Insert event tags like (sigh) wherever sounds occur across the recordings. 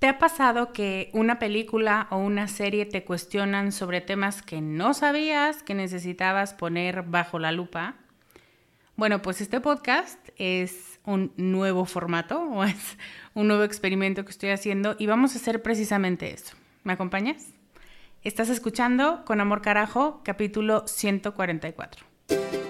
¿Te ha pasado que una película o una serie te cuestionan sobre temas que no sabías que necesitabas poner bajo la lupa? Bueno, pues este podcast es un nuevo formato (laughs) o es un nuevo experimento que estoy haciendo y vamos a hacer precisamente eso. ¿Me acompañas? Estás escuchando Con Amor Carajo, capítulo 144.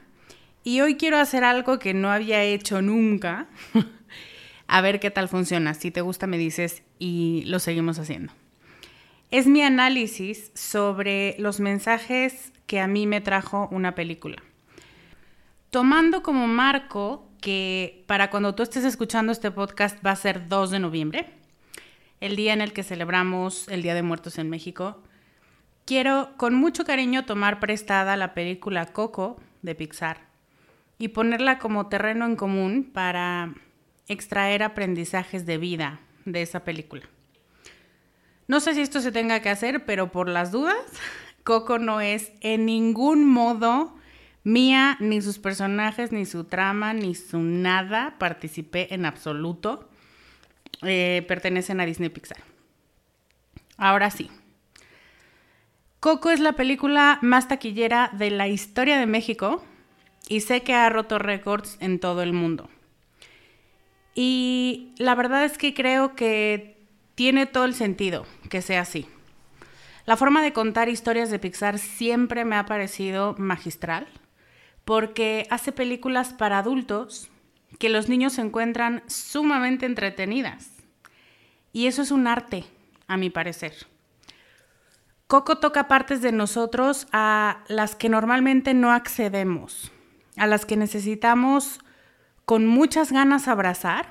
y hoy quiero hacer algo que no había hecho nunca. (laughs) a ver qué tal funciona. Si te gusta me dices y lo seguimos haciendo. Es mi análisis sobre los mensajes que a mí me trajo una película. Tomando como marco que para cuando tú estés escuchando este podcast va a ser 2 de noviembre, el día en el que celebramos el Día de Muertos en México, quiero con mucho cariño tomar prestada la película Coco de Pixar y ponerla como terreno en común para extraer aprendizajes de vida de esa película. No sé si esto se tenga que hacer, pero por las dudas, (laughs) Coco no es en ningún modo mía, ni sus personajes, ni su trama, ni su nada. Participé en absoluto. Eh, pertenecen a Disney Pixar. Ahora sí. Coco es la película más taquillera de la historia de México y sé que ha roto récords en todo el mundo. Y la verdad es que creo que tiene todo el sentido que sea así. La forma de contar historias de Pixar siempre me ha parecido magistral, porque hace películas para adultos que los niños encuentran sumamente entretenidas. Y eso es un arte, a mi parecer. Coco toca partes de nosotros a las que normalmente no accedemos a las que necesitamos con muchas ganas abrazar,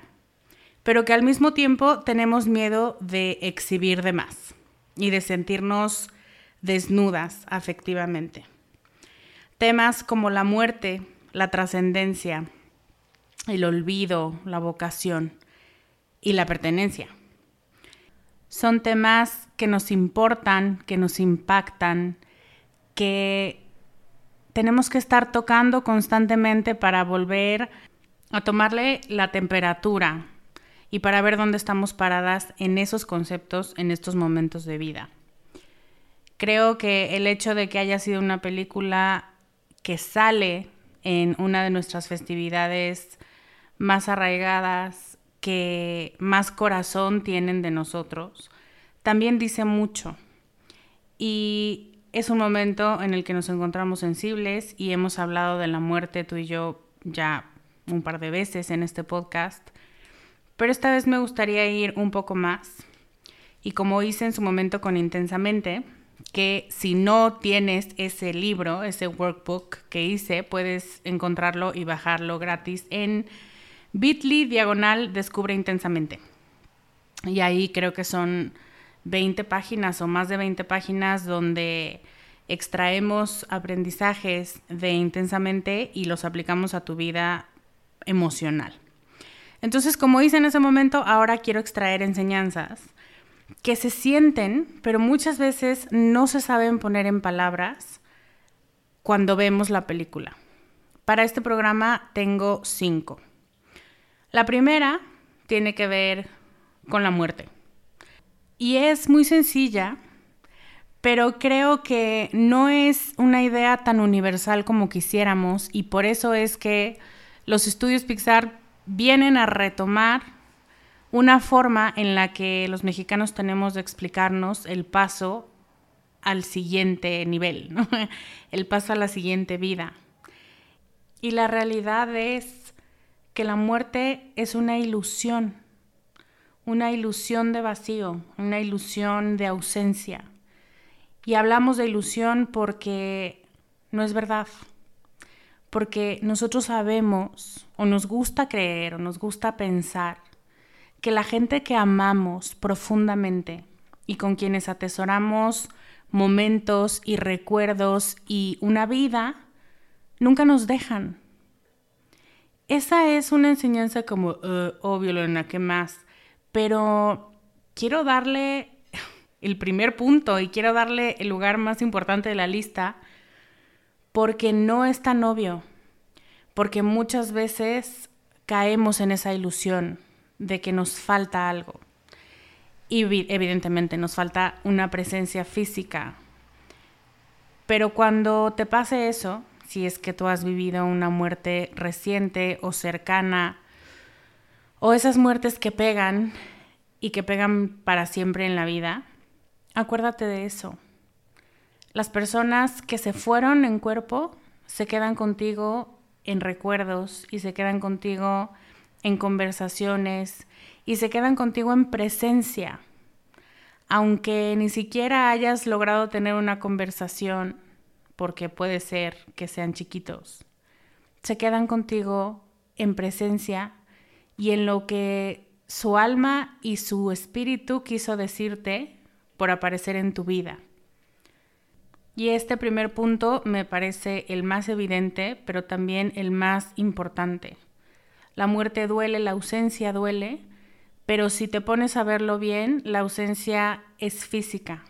pero que al mismo tiempo tenemos miedo de exhibir de más y de sentirnos desnudas afectivamente. Temas como la muerte, la trascendencia, el olvido, la vocación y la pertenencia. Son temas que nos importan, que nos impactan, que tenemos que estar tocando constantemente para volver a tomarle la temperatura y para ver dónde estamos paradas en esos conceptos, en estos momentos de vida. Creo que el hecho de que haya sido una película que sale en una de nuestras festividades más arraigadas, que más corazón tienen de nosotros, también dice mucho. Y es un momento en el que nos encontramos sensibles y hemos hablado de la muerte tú y yo ya un par de veces en este podcast, pero esta vez me gustaría ir un poco más. Y como hice en su momento con Intensamente, que si no tienes ese libro, ese workbook que hice, puedes encontrarlo y bajarlo gratis en bit.ly diagonal descubre intensamente. Y ahí creo que son 20 páginas o más de 20 páginas donde extraemos aprendizajes de intensamente y los aplicamos a tu vida emocional. Entonces, como hice en ese momento, ahora quiero extraer enseñanzas que se sienten, pero muchas veces no se saben poner en palabras cuando vemos la película. Para este programa tengo cinco. La primera tiene que ver con la muerte. Y es muy sencilla, pero creo que no es una idea tan universal como quisiéramos y por eso es que los estudios Pixar vienen a retomar una forma en la que los mexicanos tenemos de explicarnos el paso al siguiente nivel, (laughs) el paso a la siguiente vida. Y la realidad es que la muerte es una ilusión, una ilusión de vacío, una ilusión de ausencia. Y hablamos de ilusión porque no es verdad, porque nosotros sabemos o nos gusta creer o nos gusta pensar que la gente que amamos profundamente y con quienes atesoramos momentos y recuerdos y una vida, nunca nos dejan. Esa es una enseñanza como, uh, obvio, Lorena, ¿qué más? Pero quiero darle el primer punto y quiero darle el lugar más importante de la lista porque no es tan obvio, porque muchas veces caemos en esa ilusión de que nos falta algo. Y evidentemente nos falta una presencia física. Pero cuando te pase eso, si es que tú has vivido una muerte reciente o cercana, o esas muertes que pegan y que pegan para siempre en la vida, acuérdate de eso. Las personas que se fueron en cuerpo se quedan contigo en recuerdos y se quedan contigo en conversaciones y se quedan contigo en presencia. Aunque ni siquiera hayas logrado tener una conversación, porque puede ser que sean chiquitos, se quedan contigo en presencia y en lo que su alma y su espíritu quiso decirte por aparecer en tu vida. Y este primer punto me parece el más evidente, pero también el más importante. La muerte duele, la ausencia duele, pero si te pones a verlo bien, la ausencia es física,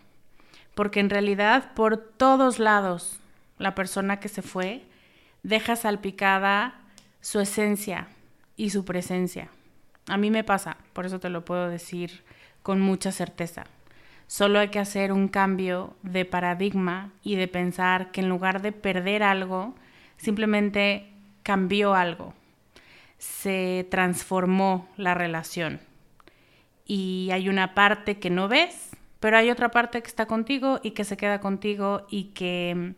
porque en realidad por todos lados la persona que se fue deja salpicada su esencia y su presencia. A mí me pasa, por eso te lo puedo decir con mucha certeza. Solo hay que hacer un cambio de paradigma y de pensar que en lugar de perder algo, simplemente cambió algo se transformó la relación. Y hay una parte que no ves, pero hay otra parte que está contigo y que se queda contigo y que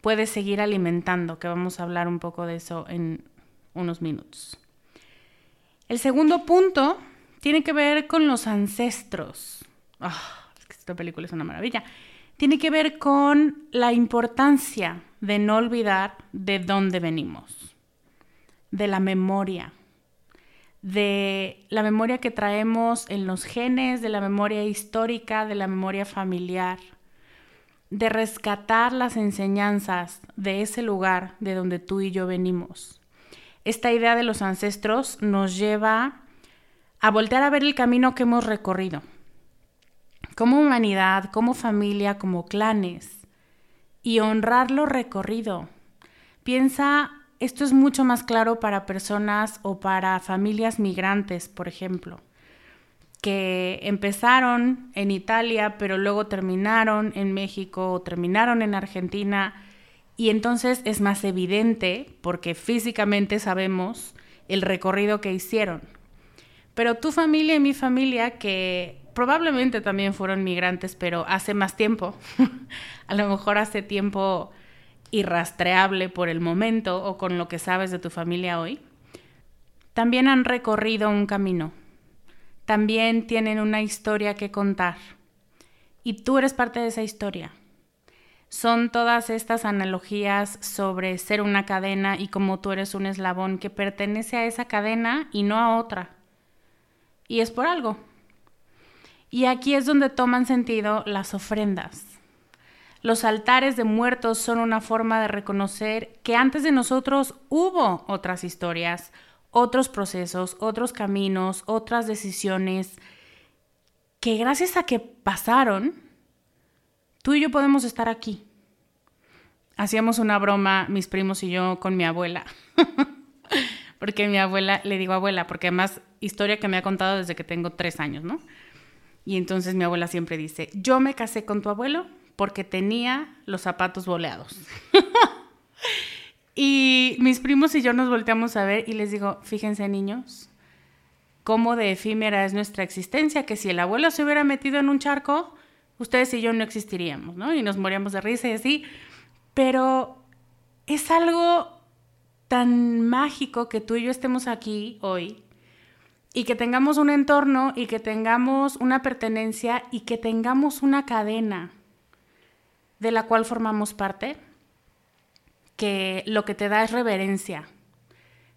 puedes seguir alimentando, que vamos a hablar un poco de eso en unos minutos. El segundo punto tiene que ver con los ancestros. Ah, esta película es una maravilla. Tiene que ver con la importancia de no olvidar de dónde venimos de la memoria, de la memoria que traemos en los genes, de la memoria histórica, de la memoria familiar, de rescatar las enseñanzas de ese lugar de donde tú y yo venimos. Esta idea de los ancestros nos lleva a voltear a ver el camino que hemos recorrido. Como humanidad, como familia, como clanes. Y honrar lo recorrido. Piensa, esto es mucho más claro para personas o para familias migrantes, por ejemplo que empezaron en Italia, pero luego terminaron en México o terminaron en Argentina. Y entonces es más evidente, porque físicamente sabemos el recorrido que hicieron. Pero tu familia y mi familia, que probablemente también fueron migrantes, pero hace más tiempo, (laughs) a lo mejor hace tiempo irrastreable por el momento o con lo que sabes de tu familia hoy, también han recorrido un camino también tienen una historia que contar. Y tú eres parte de esa historia. Son todas estas analogías sobre ser una cadena y como tú eres un eslabón que pertenece a esa cadena y no a otra. Y es por algo. Y aquí es donde toman sentido las ofrendas. Los altares de muertos son una forma de reconocer que antes de nosotros hubo otras historias, otros procesos, otros caminos, otras decisiones que gracias a que pasaron, tú y yo podemos estar aquí. Hacíamos una broma, mis primos y yo, con mi abuela. (laughs) porque mi abuela, le digo abuela, porque además historia que me ha contado desde que tengo tres años, ¿no? Y entonces mi abuela siempre dice, yo me casé con tu abuelo porque tenía los zapatos boleados. (laughs) Y mis primos y yo nos volteamos a ver y les digo, fíjense niños, cómo de efímera es nuestra existencia, que si el abuelo se hubiera metido en un charco, ustedes y yo no existiríamos, ¿no? Y nos moríamos de risa y así. Pero es algo tan mágico que tú y yo estemos aquí hoy y que tengamos un entorno y que tengamos una pertenencia y que tengamos una cadena de la cual formamos parte que lo que te da es reverencia.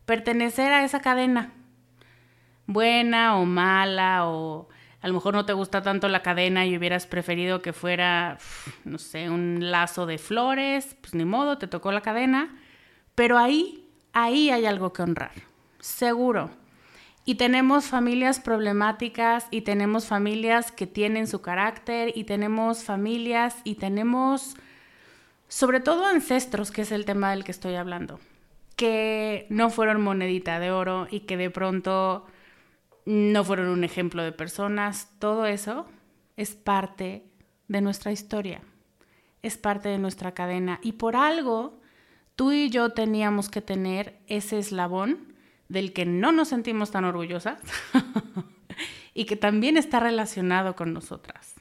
Pertenecer a esa cadena, buena o mala, o a lo mejor no te gusta tanto la cadena y hubieras preferido que fuera, no sé, un lazo de flores, pues ni modo, te tocó la cadena, pero ahí, ahí hay algo que honrar, seguro. Y tenemos familias problemáticas y tenemos familias que tienen su carácter y tenemos familias y tenemos sobre todo ancestros, que es el tema del que estoy hablando, que no fueron monedita de oro y que de pronto no fueron un ejemplo de personas, todo eso es parte de nuestra historia, es parte de nuestra cadena y por algo tú y yo teníamos que tener ese eslabón del que no nos sentimos tan orgullosas (laughs) y que también está relacionado con nosotras.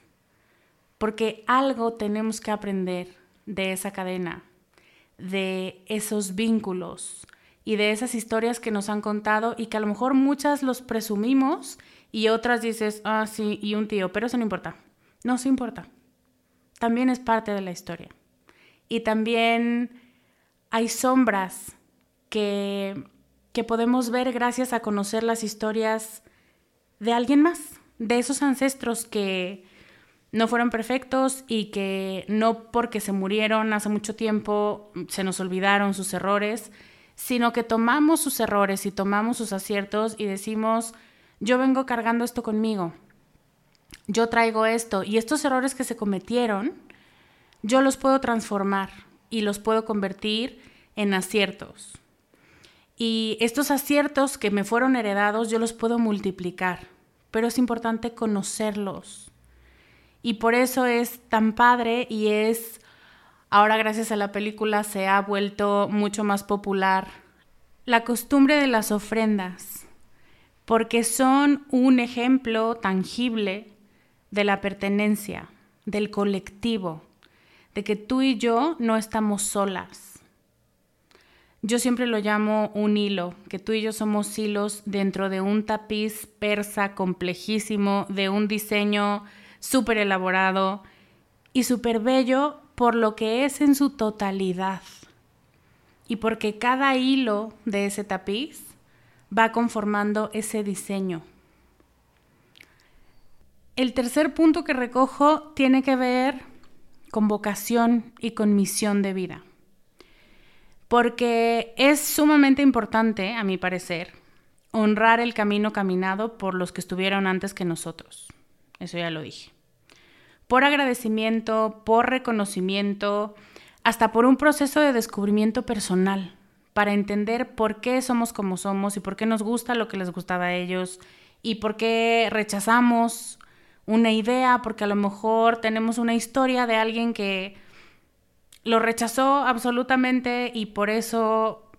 Porque algo tenemos que aprender de esa cadena, de esos vínculos y de esas historias que nos han contado y que a lo mejor muchas los presumimos y otras dices, ah, sí, y un tío, pero eso no importa. No se importa. También es parte de la historia. Y también hay sombras que, que podemos ver gracias a conocer las historias de alguien más, de esos ancestros que, no fueron perfectos y que no porque se murieron hace mucho tiempo se nos olvidaron sus errores, sino que tomamos sus errores y tomamos sus aciertos y decimos, yo vengo cargando esto conmigo, yo traigo esto y estos errores que se cometieron, yo los puedo transformar y los puedo convertir en aciertos. Y estos aciertos que me fueron heredados, yo los puedo multiplicar, pero es importante conocerlos y por eso es tan padre y es, ahora gracias a la película se ha vuelto mucho más popular la costumbre de las ofrendas, porque son un ejemplo tangible de la pertenencia, del colectivo, de que tú y yo no estamos solas. Yo siempre lo llamo un hilo, que tú y yo somos hilos dentro de un tapiz persa complejísimo, de un diseño súper elaborado y súper bello por lo que es en su totalidad. Y porque cada hilo de ese tapiz va conformando ese diseño. El tercer punto que recojo tiene que ver con vocación y con misión de vida. porque es sumamente importante, a mi parecer, honrar el camino caminado por los que estuvieron antes que nosotros. Eso ya lo dije. Por agradecimiento, por reconocimiento, hasta por un proceso de descubrimiento personal, para entender por qué somos como somos y por qué nos gusta lo que les gustaba a ellos y por qué rechazamos una idea, porque a lo mejor tenemos una historia de alguien que lo rechazó absolutamente y por eso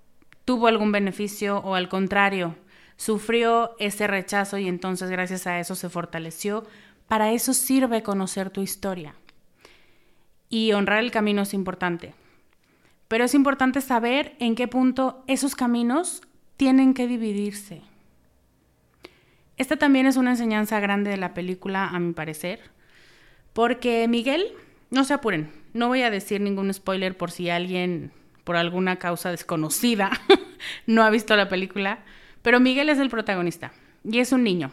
tuvo algún beneficio o al contrario, sufrió ese rechazo y entonces gracias a eso se fortaleció. Para eso sirve conocer tu historia. Y honrar el camino es importante. Pero es importante saber en qué punto esos caminos tienen que dividirse. Esta también es una enseñanza grande de la película, a mi parecer, porque Miguel, no se apuren, no voy a decir ningún spoiler por si alguien, por alguna causa desconocida, (laughs) no ha visto la película, pero Miguel es el protagonista y es un niño.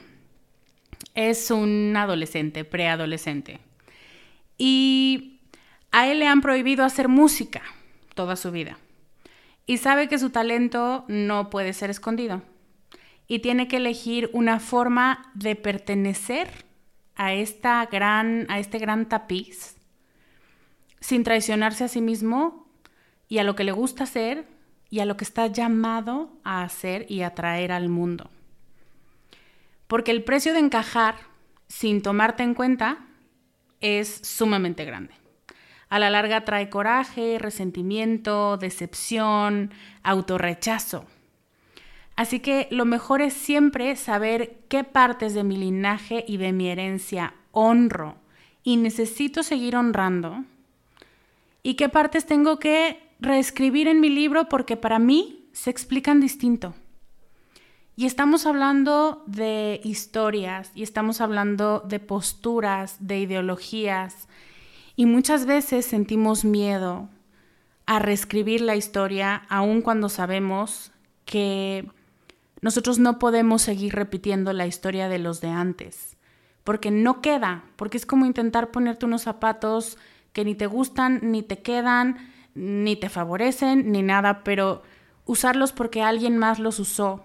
Es un adolescente, preadolescente. Y a él le han prohibido hacer música toda su vida. Y sabe que su talento no puede ser escondido. Y tiene que elegir una forma de pertenecer a, esta gran, a este gran tapiz sin traicionarse a sí mismo y a lo que le gusta hacer y a lo que está llamado a hacer y atraer al mundo. Porque el precio de encajar sin tomarte en cuenta es sumamente grande. A la larga trae coraje, resentimiento, decepción, autorrechazo. Así que lo mejor es siempre saber qué partes de mi linaje y de mi herencia honro y necesito seguir honrando y qué partes tengo que reescribir en mi libro porque para mí se explican distinto. Y estamos hablando de historias y estamos hablando de posturas, de ideologías y muchas veces sentimos miedo a reescribir la historia aun cuando sabemos que nosotros no podemos seguir repitiendo la historia de los de antes, porque no queda, porque es como intentar ponerte unos zapatos que ni te gustan, ni te quedan, ni te favorecen, ni nada, pero usarlos porque alguien más los usó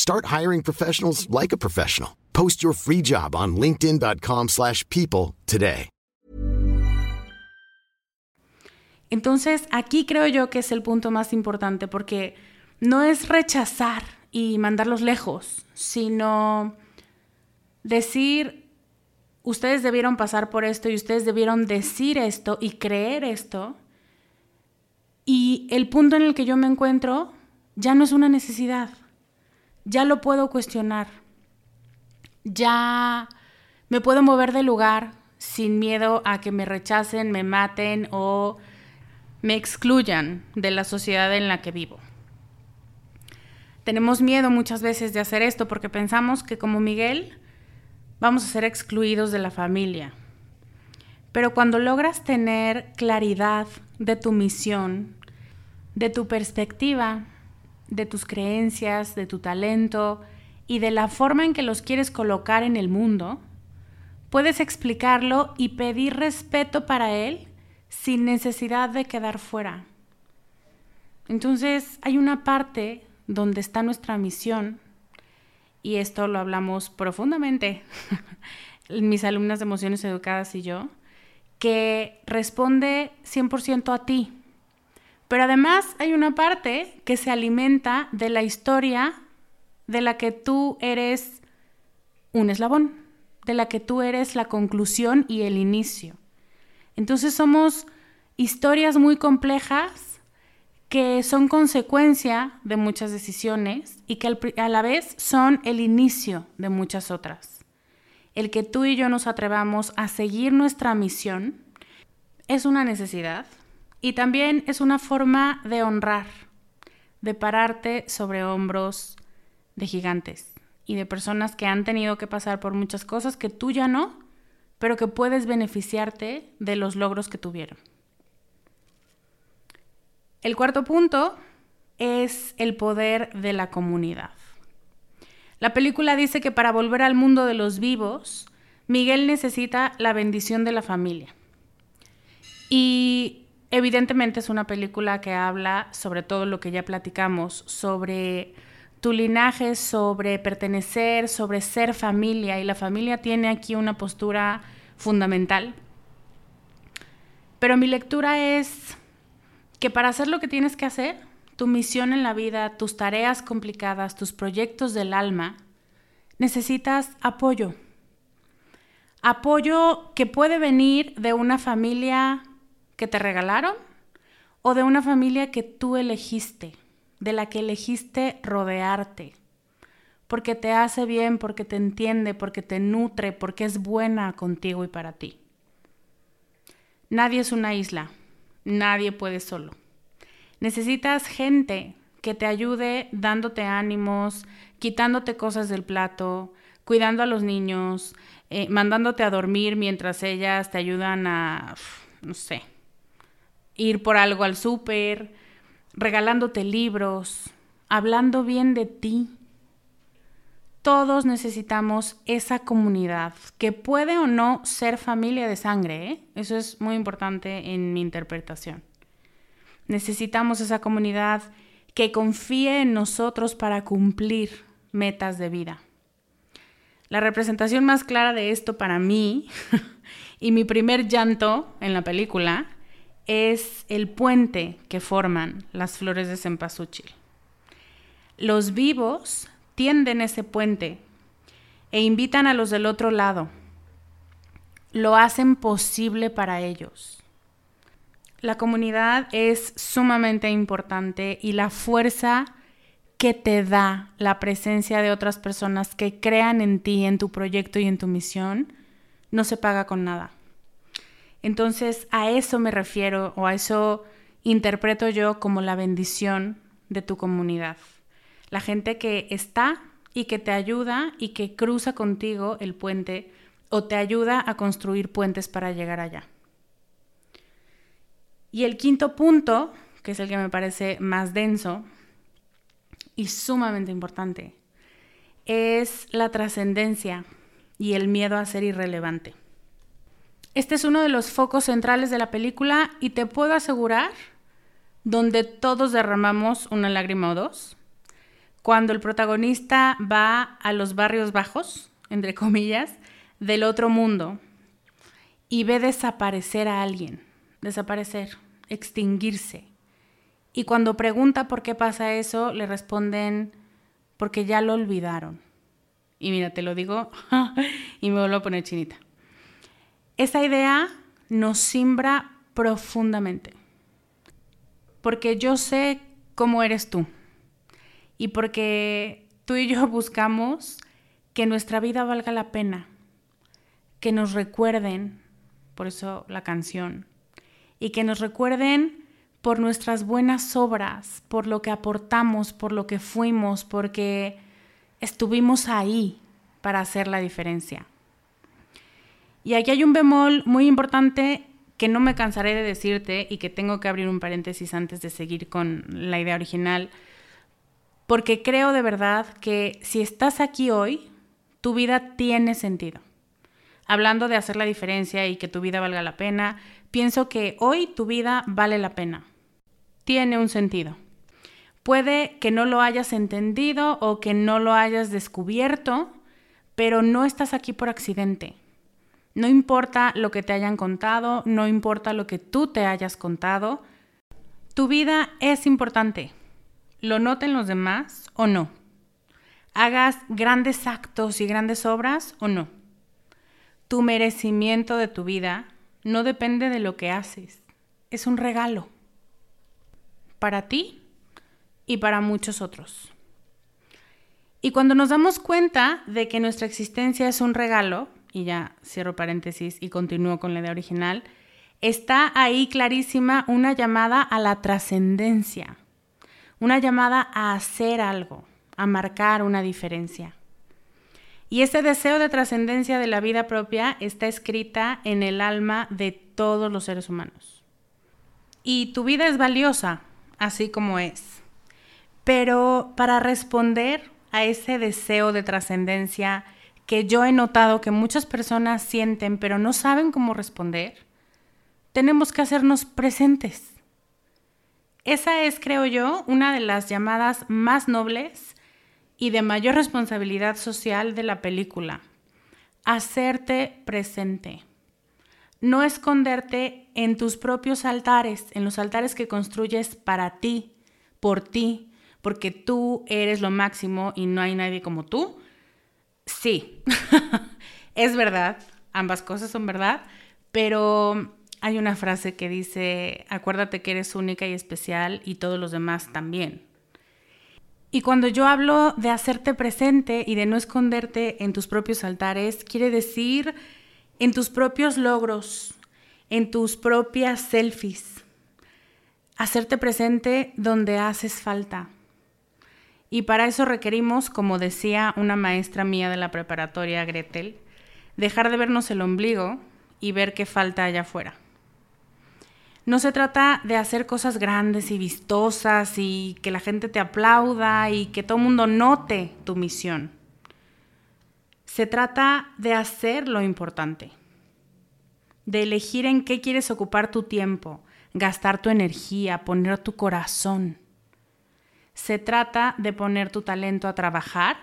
Start hiring professionals like a professional. Post your free job on linkedin.com/people today. Entonces, aquí creo yo que es el punto más importante porque no es rechazar y mandarlos lejos, sino decir ustedes debieron pasar por esto y ustedes debieron decir esto y creer esto y el punto en el que yo me encuentro ya no es una necesidad. Ya lo puedo cuestionar. Ya me puedo mover de lugar sin miedo a que me rechacen, me maten o me excluyan de la sociedad en la que vivo. Tenemos miedo muchas veces de hacer esto porque pensamos que como Miguel vamos a ser excluidos de la familia. Pero cuando logras tener claridad de tu misión, de tu perspectiva, de tus creencias, de tu talento y de la forma en que los quieres colocar en el mundo, puedes explicarlo y pedir respeto para él sin necesidad de quedar fuera. Entonces hay una parte donde está nuestra misión, y esto lo hablamos profundamente, (laughs) mis alumnas de emociones educadas y yo, que responde 100% a ti, pero además hay una parte que se alimenta de la historia de la que tú eres un eslabón, de la que tú eres la conclusión y el inicio. Entonces somos historias muy complejas que son consecuencia de muchas decisiones y que a la vez son el inicio de muchas otras. El que tú y yo nos atrevamos a seguir nuestra misión es una necesidad, y también es una forma de honrar, de pararte sobre hombros de gigantes y de personas que han tenido que pasar por muchas cosas que tú ya no, pero que puedes beneficiarte de los logros que tuvieron. El cuarto punto es el poder de la comunidad. La película dice que para volver al mundo de los vivos, Miguel necesita la bendición de la familia. Y evidentemente es una película que habla sobre todo lo que ya platicamos, sobre tu linaje, sobre pertenecer, sobre ser familia. Y la familia tiene aquí una postura fundamental. Pero mi lectura es que para hacer lo que tienes que hacer, tu misión en la vida, tus tareas complicadas, tus proyectos del alma, necesitas apoyo. Apoyo que puede venir de una familia que te regalaron o de una familia que tú elegiste, de la que elegiste rodearte, porque te hace bien, porque te entiende, porque te nutre, porque es buena contigo y para ti. Nadie es una isla, nadie puede solo. Necesitas gente que te ayude dándote ánimos, quitándote cosas del plato, cuidando a los niños, eh, mandándote a dormir mientras ellas te ayudan a, no sé, ir por algo al súper, regalándote libros, hablando bien de ti. Todos necesitamos esa comunidad, que puede o no ser familia de sangre, ¿eh? eso es muy importante en mi interpretación. Necesitamos esa comunidad que confíe en nosotros para cumplir metas de vida. La representación más clara de esto para mí (laughs) y mi primer llanto en la película es el puente que forman las flores de cempasúchil. Los vivos tienden ese puente e invitan a los del otro lado. Lo hacen posible para ellos. La comunidad es sumamente importante y la fuerza que te da la presencia de otras personas que crean en ti, en tu proyecto y en tu misión, no se paga con nada. Entonces a eso me refiero o a eso interpreto yo como la bendición de tu comunidad. La gente que está y que te ayuda y que cruza contigo el puente o te ayuda a construir puentes para llegar allá. Y el quinto punto, que es el que me parece más denso y sumamente importante, es la trascendencia y el miedo a ser irrelevante. Este es uno de los focos centrales de la película y te puedo asegurar donde todos derramamos una lágrima o dos. Cuando el protagonista va a los barrios bajos, entre comillas, del otro mundo y ve desaparecer a alguien desaparecer, extinguirse. Y cuando pregunta por qué pasa eso, le responden, porque ya lo olvidaron. Y mira, te lo digo (laughs) y me vuelvo a poner chinita. Esa idea nos simbra profundamente, porque yo sé cómo eres tú. Y porque tú y yo (laughs) buscamos que nuestra vida valga la pena, que nos recuerden, por eso la canción, y que nos recuerden por nuestras buenas obras, por lo que aportamos, por lo que fuimos, porque estuvimos ahí para hacer la diferencia. Y aquí hay un bemol muy importante que no me cansaré de decirte y que tengo que abrir un paréntesis antes de seguir con la idea original, porque creo de verdad que si estás aquí hoy, tu vida tiene sentido. Hablando de hacer la diferencia y que tu vida valga la pena, pienso que hoy tu vida vale la pena. Tiene un sentido. Puede que no lo hayas entendido o que no lo hayas descubierto, pero no estás aquí por accidente. No importa lo que te hayan contado, no importa lo que tú te hayas contado, tu vida es importante. Lo noten los demás o no. Hagas grandes actos y grandes obras o no. Tu merecimiento de tu vida no depende de lo que haces, es un regalo para ti y para muchos otros. Y cuando nos damos cuenta de que nuestra existencia es un regalo, y ya cierro paréntesis y continúo con la idea original, está ahí clarísima una llamada a la trascendencia, una llamada a hacer algo, a marcar una diferencia. Y ese deseo de trascendencia de la vida propia está escrita en el alma de todos los seres humanos. Y tu vida es valiosa, así como es. Pero para responder a ese deseo de trascendencia que yo he notado que muchas personas sienten pero no saben cómo responder, tenemos que hacernos presentes. Esa es, creo yo, una de las llamadas más nobles y de mayor responsabilidad social de la película. Hacerte presente. No esconderte en tus propios altares, en los altares que construyes para ti, por ti, porque tú eres lo máximo y no hay nadie como tú. Sí, (laughs) es verdad, ambas cosas son verdad, pero hay una frase que dice, acuérdate que eres única y especial y todos los demás también. Y cuando yo hablo de hacerte presente y de no esconderte en tus propios altares, quiere decir en tus propios logros, en tus propias selfies. Hacerte presente donde haces falta. Y para eso requerimos, como decía una maestra mía de la preparatoria, Gretel, dejar de vernos el ombligo y ver qué falta allá afuera. No se trata de hacer cosas grandes y vistosas y que la gente te aplauda y que todo el mundo note tu misión. Se trata de hacer lo importante, de elegir en qué quieres ocupar tu tiempo, gastar tu energía, poner tu corazón. Se trata de poner tu talento a trabajar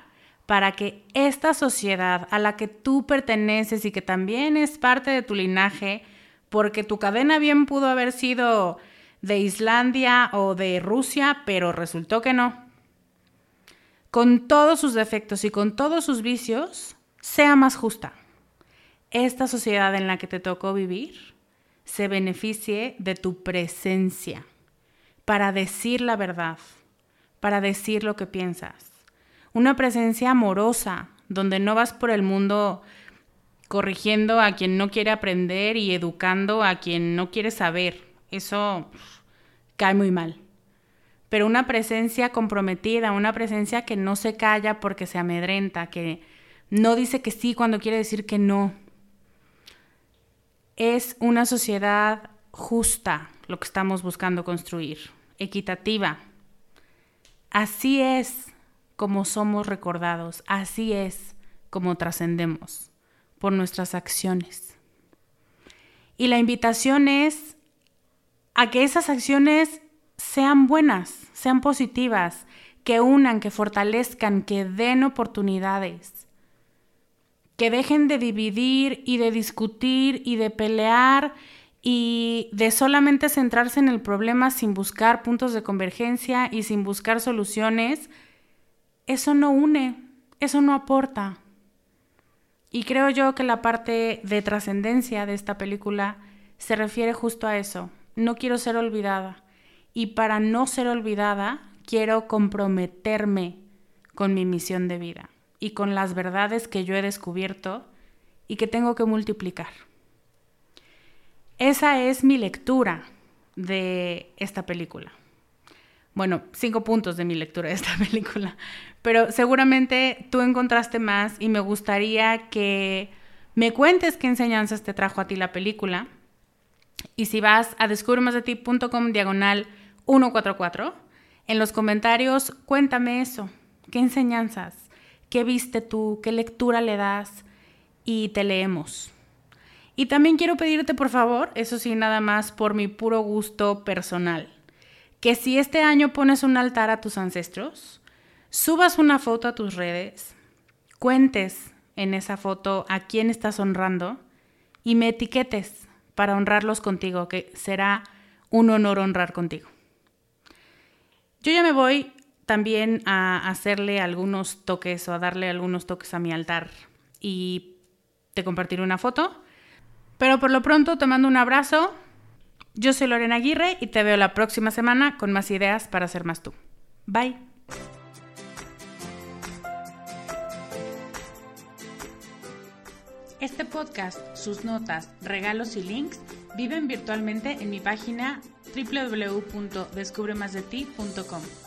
para que esta sociedad a la que tú perteneces y que también es parte de tu linaje, porque tu cadena bien pudo haber sido de Islandia o de Rusia, pero resultó que no. Con todos sus defectos y con todos sus vicios, sea más justa. Esta sociedad en la que te tocó vivir se beneficie de tu presencia para decir la verdad, para decir lo que piensas. Una presencia amorosa, donde no vas por el mundo corrigiendo a quien no quiere aprender y educando a quien no quiere saber. Eso cae muy mal. Pero una presencia comprometida, una presencia que no se calla porque se amedrenta, que no dice que sí cuando quiere decir que no. Es una sociedad justa lo que estamos buscando construir, equitativa. Así es como somos recordados, así es como trascendemos por nuestras acciones. Y la invitación es a que esas acciones sean buenas, sean positivas, que unan, que fortalezcan, que den oportunidades, que dejen de dividir y de discutir y de pelear y de solamente centrarse en el problema sin buscar puntos de convergencia y sin buscar soluciones, eso no une, eso no aporta. Y creo yo que la parte de trascendencia de esta película se refiere justo a eso. No quiero ser olvidada. Y para no ser olvidada, quiero comprometerme con mi misión de vida y con las verdades que yo he descubierto y que tengo que multiplicar. Esa es mi lectura de esta película. Bueno, cinco puntos de mi lectura de esta (laughs) película pero seguramente tú encontraste más y me gustaría que me cuentes qué enseñanzas te trajo a ti la película. Y si vas a descubremasdeti.com diagonal 144, en los comentarios cuéntame eso, qué enseñanzas, qué viste tú, qué lectura le das y te leemos. Y también quiero pedirte por favor, eso sí, nada más por mi puro gusto personal, que si este año pones un altar a tus ancestros, subas una foto a tus redes, cuentes en esa foto a quién estás honrando y me etiquetes para honrarlos contigo, que será un honor honrar contigo. Yo ya me voy también a hacerle algunos toques o a darle algunos toques a mi altar y te compartiré una foto. Pero por lo pronto te mando un abrazo. Yo soy Lorena Aguirre y te veo la próxima semana con más ideas para ser más tú. Bye. Este podcast, sus notas, regalos y links viven virtualmente en mi página www.descubremasdeti.com.